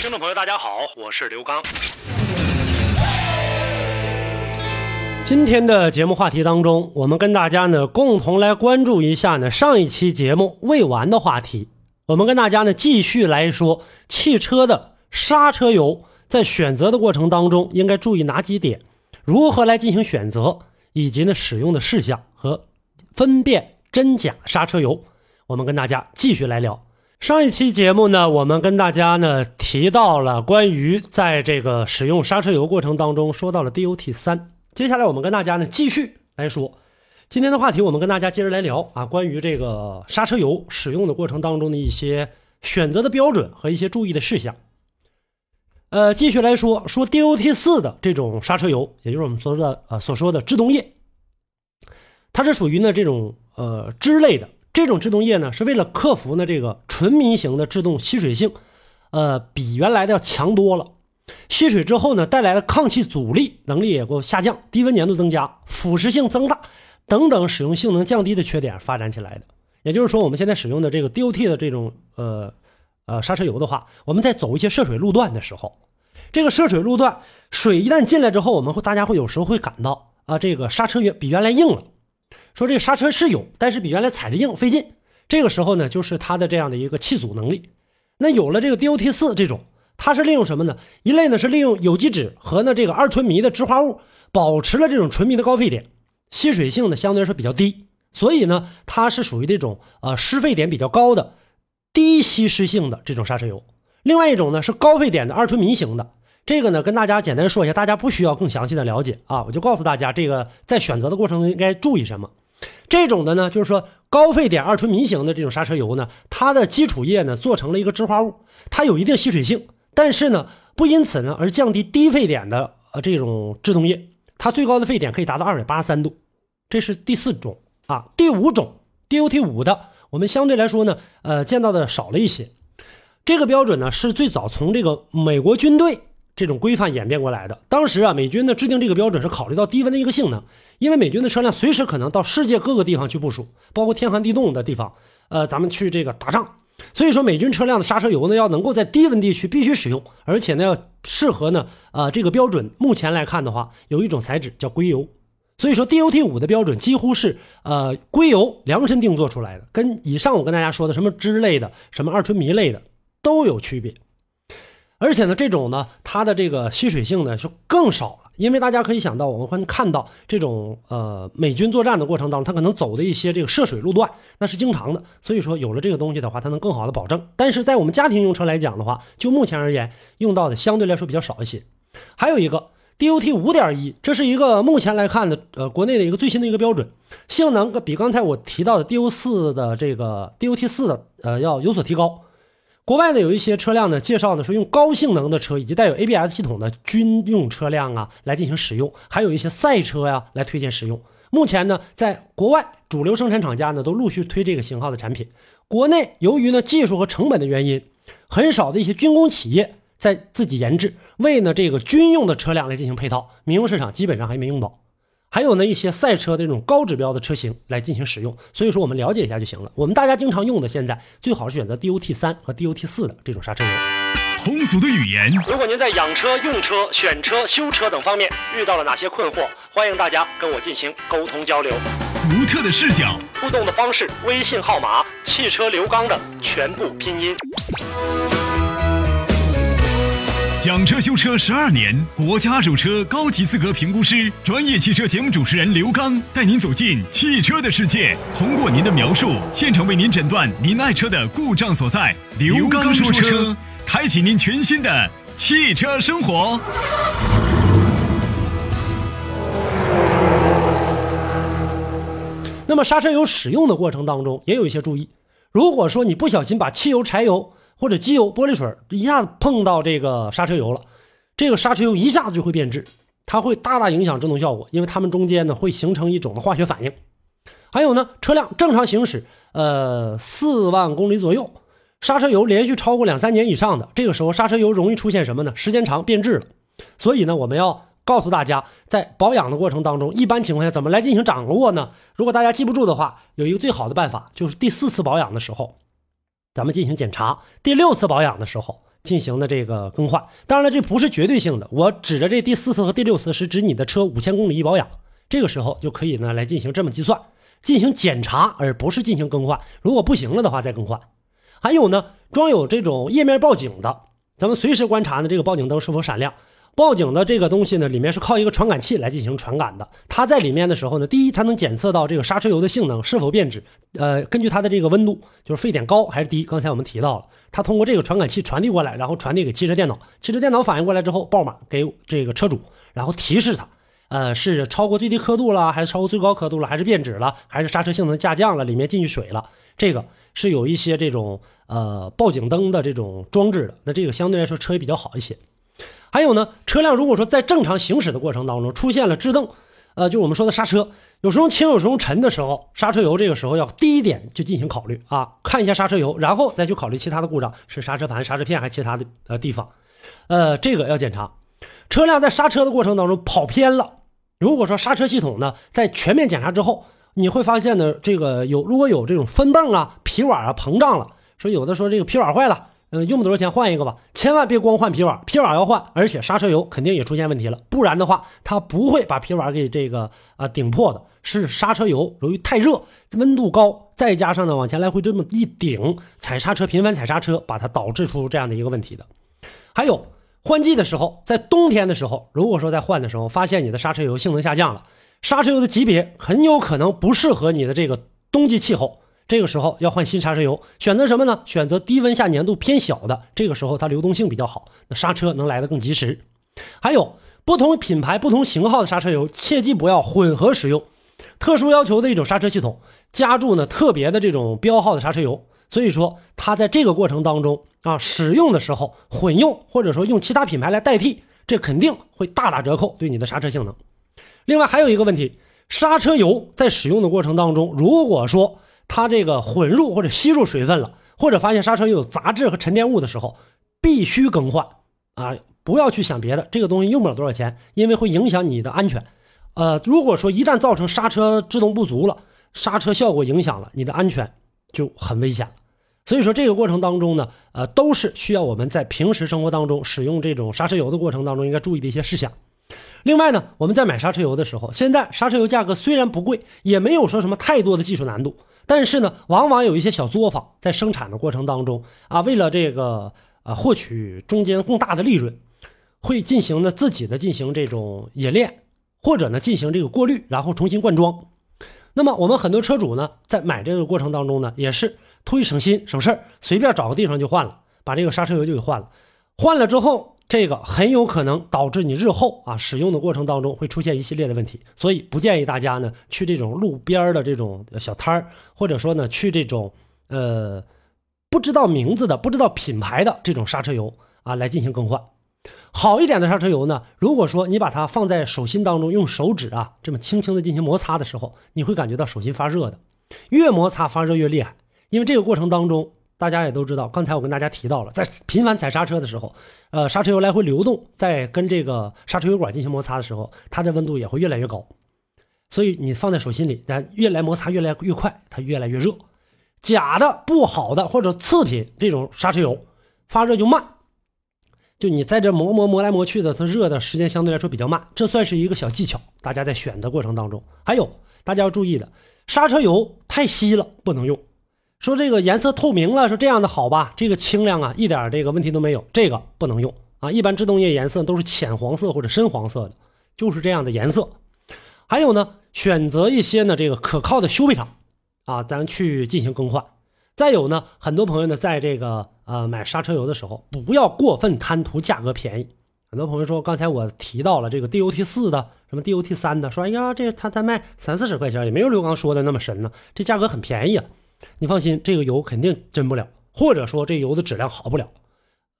听众朋友，大家好，我是刘刚。今天的节目话题当中，我们跟大家呢共同来关注一下呢上一期节目未完的话题。我们跟大家呢继续来说汽车的刹车油，在选择的过程当中应该注意哪几点，如何来进行选择，以及呢使用的事项和分辨真假刹车油。我们跟大家继续来聊上一期节目呢，我们跟大家呢提到了关于在这个使用刹车油过程当中说到了 DOT 三，接下来我们跟大家呢继续来说今天的话题，我们跟大家接着来聊啊，关于这个刹车油使用的过程当中的一些选择的标准和一些注意的事项。呃，继续来说说 DOT 四的这种刹车油，也就是我们所说的呃所说的制动液，它是属于呢这种呃脂类的。这种制动液呢，是为了克服呢这个纯醚型的制动吸水性，呃，比原来的要强多了。吸水之后呢，带来的抗气阻力能力也够下降，低温粘度增加，腐蚀性增大等等使用性能降低的缺点发展起来的。也就是说，我们现在使用的这个 DOT 的这种呃呃刹车油的话，我们在走一些涉水路段的时候，这个涉水路段水一旦进来之后，我们会大家会有时候会感到啊，这个刹车原比原来硬了。说这个刹车是有，但是比原来踩着硬费劲。这个时候呢，就是它的这样的一个气阻能力。那有了这个 DOT 四这种，它是利用什么呢？一类呢是利用有机质和呢这个二醇醚的酯化物，保持了这种纯醚的高沸点，吸水性呢相对来说比较低，所以呢它是属于这种呃湿沸点比较高的低吸湿性的这种刹车油。另外一种呢是高沸点的二醇醚型的。这个呢，跟大家简单说一下，大家不需要更详细的了解啊，我就告诉大家，这个在选择的过程中应该注意什么。这种的呢，就是说高沸点二醇醚型的这种刹车油呢，它的基础液呢做成了一个质化物，它有一定吸水性，但是呢不因此呢而降低低沸点的呃这种制动液，它最高的沸点可以达到二百八十三度，这是第四种啊。第五种 DOT 五的，我们相对来说呢，呃见到的少了一些。这个标准呢是最早从这个美国军队。这种规范演变过来的。当时啊，美军呢制定这个标准是考虑到低温的一个性能，因为美军的车辆随时可能到世界各个地方去部署，包括天寒地冻的地方，呃，咱们去这个打仗。所以说，美军车辆的刹车油呢要能够在低温地区必须使用，而且呢要适合呢，呃，这个标准目前来看的话，有一种材质叫硅油。所以说，DOT 五的标准几乎是呃硅油量身定做出来的，跟以上我跟大家说的什么脂类的、什么二醇醚类的都有区别。而且呢，这种呢，它的这个吸水性呢就更少了，因为大家可以想到，我们会看到这种呃美军作战的过程当中，它可能走的一些这个涉水路段，那是经常的。所以说，有了这个东西的话，它能更好的保证。但是在我们家庭用车来讲的话，就目前而言，用到的相对来说比较少一些。还有一个 DOT 五点一，这是一个目前来看的呃国内的一个最新的一个标准，性能比刚才我提到的 DO 四的这个 DOT 四的呃要有所提高。国外呢有一些车辆呢介绍呢说用高性能的车以及带有 ABS 系统的军用车辆啊来进行使用，还有一些赛车呀来推荐使用。目前呢在国外主流生产厂家呢都陆续推这个型号的产品。国内由于呢技术和成本的原因，很少的一些军工企业在自己研制，为呢这个军用的车辆来进行配套，民用市场基本上还没用到。还有呢，一些赛车的这种高指标的车型来进行使用，所以说我们了解一下就行了。我们大家经常用的，现在最好是选择 DOT 三和 DOT 四的这种刹车油。通俗的语言。如果您在养车、用车、选车、修车等方面遇到了哪些困惑，欢迎大家跟我进行沟通交流。独特的视角。互动的方式：微信号码汽车刘刚的全部拼音。讲车修车十二年，国家二手车高级资格评估师，专业汽车节目主持人刘刚带您走进汽车的世界，通过您的描述，现场为您诊断您爱车的故障所在。刘刚说车，开启您全新的汽车生活。那么刹车油使用的过程当中，也有一些注意。如果说你不小心把汽油、柴油，或者机油、玻璃水一下子碰到这个刹车油了，这个刹车油一下子就会变质，它会大大影响制动效果，因为它们中间呢会形成一种的化学反应。还有呢，车辆正常行驶，呃，四万公里左右，刹车油连续超过两三年以上的，这个时候刹车油容易出现什么呢？时间长变质了。所以呢，我们要告诉大家，在保养的过程当中，一般情况下怎么来进行掌握呢？如果大家记不住的话，有一个最好的办法，就是第四次保养的时候，咱们进行检查；第六次保养的时候进行的这个更换。当然了，这不是绝对性的，我指着这第四次和第六次是指你的车五千公里一保养，这个时候就可以呢来进行这么计算。进行检查，而不是进行更换。如果不行了的话，再更换。还有呢，装有这种液面报警的，咱们随时观察呢这个报警灯是否闪亮。报警的这个东西呢，里面是靠一个传感器来进行传感的。它在里面的时候呢，第一，它能检测到这个刹车油的性能是否变质。呃，根据它的这个温度，就是沸点高还是低。刚才我们提到了，它通过这个传感器传递过来，然后传递给汽车电脑。汽车电脑反应过来之后，报码给这个车主，然后提示他。呃，是超过最低刻度了，还是超过最高刻度了，还是变质了，还是刹车性能下降了，里面进去水了？这个是有一些这种呃报警灯的这种装置的，那这个相对来说车也比较好一些。还有呢，车辆如果说在正常行驶的过程当中出现了制动，呃，就我们说的刹车，有时候轻，有时候沉的时候，刹车油这个时候要第一点就进行考虑啊，看一下刹车油，然后再去考虑其他的故障，是刹车盘、刹车片还是其他的呃地方，呃，这个要检查。车辆在刹车的过程当中跑偏了。如果说刹车系统呢，在全面检查之后，你会发现呢，这个有如果有这种分泵啊、皮碗啊膨胀了，说有的说这个皮碗坏了，嗯，用不多少钱换一个吧，千万别光换皮碗，皮碗要换，而且刹车油肯定也出现问题了，不然的话，它不会把皮碗给这个啊顶破的，是刹车油由于太热，温度高，再加上呢往前来回这么一顶，踩刹车频繁踩刹车，把它导致出这样的一个问题的，还有。换季的时候，在冬天的时候，如果说在换的时候发现你的刹车油性能下降了，刹车油的级别很有可能不适合你的这个冬季气候，这个时候要换新刹车油，选择什么呢？选择低温下粘度偏小的，这个时候它流动性比较好，那刹车能来得更及时。还有不同品牌、不同型号的刹车油，切记不要混合使用。特殊要求的一种刹车系统，加注呢特别的这种标号的刹车油。所以说，它在这个过程当中啊，使用的时候混用，或者说用其他品牌来代替，这肯定会大打折扣对你的刹车性能。另外还有一个问题，刹车油在使用的过程当中，如果说它这个混入或者吸入水分了，或者发现刹车油有杂质和沉淀物的时候，必须更换啊！不要去想别的，这个东西用不了多少钱，因为会影响你的安全。呃，如果说一旦造成刹车制动不足了，刹车效果影响了你的安全。就很危险所以说这个过程当中呢，呃，都是需要我们在平时生活当中使用这种刹车油的过程当中应该注意的一些事项。另外呢，我们在买刹车油的时候，现在刹车油价格虽然不贵，也没有说什么太多的技术难度，但是呢，往往有一些小作坊在生产的过程当中啊，为了这个啊获取中间更大的利润，会进行呢自己的进行这种冶炼，或者呢进行这个过滤，然后重新灌装。那么我们很多车主呢，在买这个过程当中呢，也是图一省心省事儿，随便找个地方就换了，把这个刹车油就给换了。换了之后，这个很有可能导致你日后啊使用的过程当中会出现一系列的问题，所以不建议大家呢去这种路边的这种小摊儿，或者说呢去这种呃不知道名字的、不知道品牌的这种刹车油啊来进行更换。好一点的刹车油呢？如果说你把它放在手心当中，用手指啊这么轻轻的进行摩擦的时候，你会感觉到手心发热的，越摩擦发热越厉害。因为这个过程当中，大家也都知道，刚才我跟大家提到了，在频繁踩刹车的时候，呃，刹车油来回流动，在跟这个刹车油管进行摩擦的时候，它的温度也会越来越高。所以你放在手心里，咱越来摩擦越来越快，它越来越热。假的、不好的或者次品这种刹车油，发热就慢。就你在这磨磨磨来磨去的，它热的时间相对来说比较慢，这算是一个小技巧。大家在选的过程当中，还有大家要注意的，刹车油太稀了不能用。说这个颜色透明了，说这样的好吧？这个清亮啊，一点这个问题都没有，这个不能用啊。一般制动液颜色都是浅黄色或者深黄色的，就是这样的颜色。还有呢，选择一些呢这个可靠的修配厂啊，咱去进行更换。再有呢，很多朋友呢，在这个呃买刹车油的时候，不要过分贪图价格便宜。很多朋友说，刚才我提到了这个 DOT 四的，什么 DOT 三的，说哎呀，这他才卖三四十块钱，也没有刘刚说的那么神呢，这价格很便宜啊。你放心，这个油肯定真不了，或者说这油的质量好不了。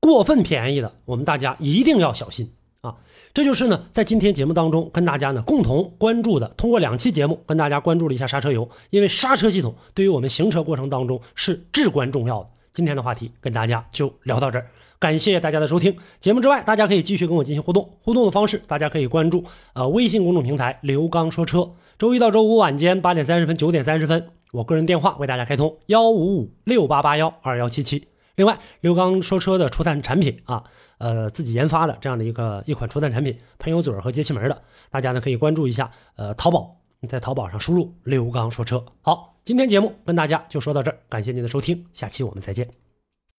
过分便宜的，我们大家一定要小心啊。这就是呢，在今天节目当中跟大家呢共同关注的，通过两期节目跟大家关注了一下刹车油，因为刹车系统对于我们行车过程当中是至关重要的。今天的话题跟大家就聊到这儿，感谢大家的收听。节目之外，大家可以继续跟我进行互动，互动的方式大家可以关注呃微信公众平台刘刚说车。周一到周五晚间八点三十分、九点三十分，我个人电话为大家开通幺五五六八八幺二幺七七。另外，刘刚说车的除碳产品啊，呃，自己研发的这样的一个一款除碳产品，喷油嘴和节气门的，大家呢可以关注一下。呃，淘宝，在淘宝上输入“刘刚说车”。好，今天节目跟大家就说到这儿，感谢您的收听，下期我们再见。